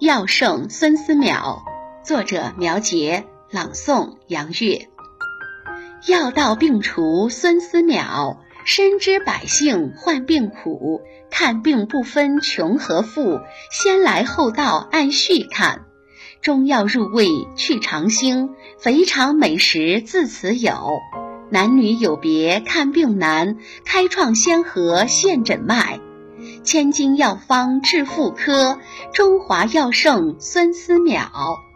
药圣孙思邈，作者苗杰，朗诵杨月。药到病除孙思邈，深知百姓患病苦，看病不分穷和富，先来后到按序看。中药入胃去肠腥，肥肠美食自此有。男女有别看病难，开创先河现诊脉。千金药方治妇科，中华药圣孙思邈。